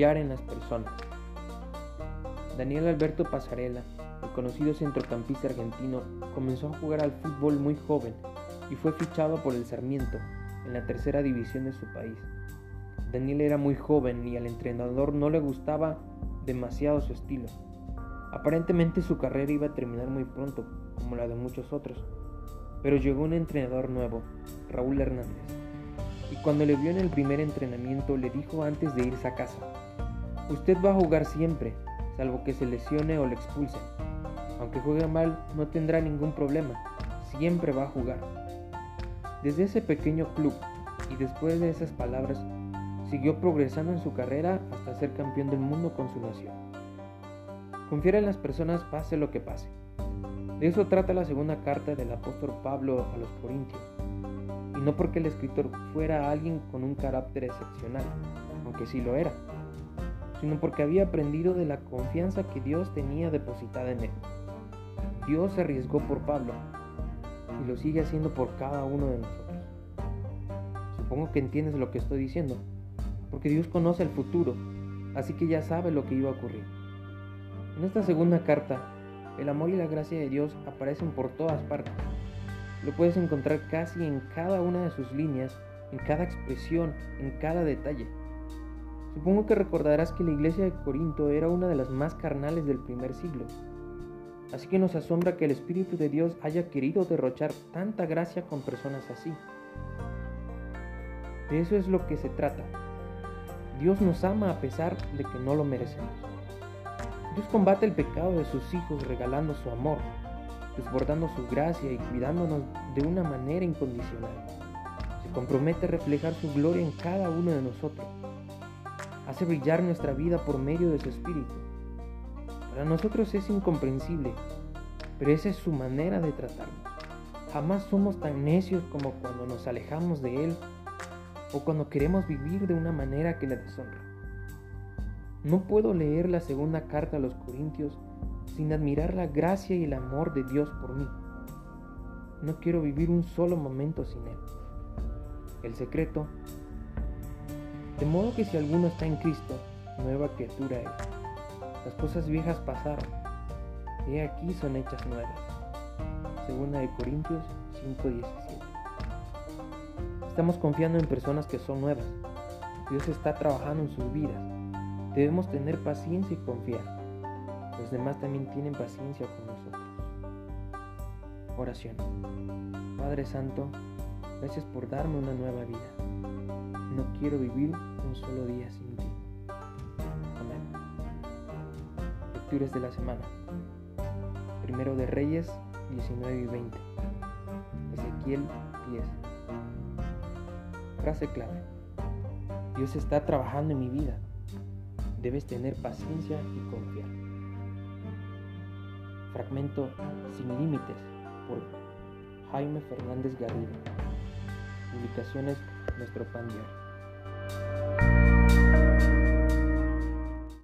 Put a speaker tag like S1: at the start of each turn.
S1: en las personas. Daniel Alberto Pasarela, el conocido centrocampista argentino, comenzó a jugar al fútbol muy joven y fue fichado por el Sarmiento en la tercera división de su país. Daniel era muy joven y al entrenador no le gustaba demasiado su estilo. Aparentemente su carrera iba a terminar muy pronto, como la de muchos otros, pero llegó un entrenador nuevo, Raúl Hernández, y cuando le vio en el primer entrenamiento le dijo antes de irse a casa, usted va a jugar siempre, salvo que se lesione o le expulsen. Aunque juegue mal, no tendrá ningún problema, siempre va a jugar. Desde ese pequeño club y después de esas palabras, siguió progresando en su carrera hasta ser campeón del mundo con su nación. Confiar en las personas pase lo que pase. De eso trata la segunda carta del apóstol Pablo a los Corintios. Y no porque el escritor fuera alguien con un carácter excepcional, aunque sí lo era, sino porque había aprendido de la confianza que Dios tenía depositada en él. Dios se arriesgó por Pablo y lo sigue haciendo por cada uno de nosotros. Supongo que entiendes lo que estoy diciendo, porque Dios conoce el futuro, así que ya sabe lo que iba a ocurrir. En esta segunda carta, el amor y la gracia de Dios aparecen por todas partes. Lo puedes encontrar casi en cada una de sus líneas, en cada expresión, en cada detalle. Supongo que recordarás que la iglesia de Corinto era una de las más carnales del primer siglo. Así que nos asombra que el Espíritu de Dios haya querido derrochar tanta gracia con personas así. De eso es lo que se trata. Dios nos ama a pesar de que no lo merecemos. Dios combate el pecado de sus hijos regalando su amor, desbordando su gracia y cuidándonos de una manera incondicional. Se compromete a reflejar su gloria en cada uno de nosotros. Hace brillar nuestra vida por medio de su Espíritu. Para nosotros es incomprensible, pero esa es su manera de tratarnos. Jamás somos tan necios como cuando nos alejamos de Él o cuando queremos vivir de una manera que le deshonra. No puedo leer la segunda carta a los Corintios sin admirar la gracia y el amor de Dios por mí. No quiero vivir un solo momento sin Él. El secreto. De modo que si alguno está en Cristo, nueva criatura es. Las cosas viejas pasaron. He aquí son hechas nuevas. Segunda de Corintios 5:17. Estamos confiando en personas que son nuevas. Dios está trabajando en sus vidas. Debemos tener paciencia y confiar. Los demás también tienen paciencia con nosotros. Oración. Padre Santo, gracias por darme una nueva vida. No quiero vivir un solo día sin ti. Amén. Lecturas de la semana. Primero de Reyes 19 y 20. Ezequiel 10. Frase clave. Dios está trabajando en mi vida. Debes tener paciencia y confiar. Fragmento Sin Límites por Jaime Fernández Garrido. Publicaciones Nuestro Pan Diario.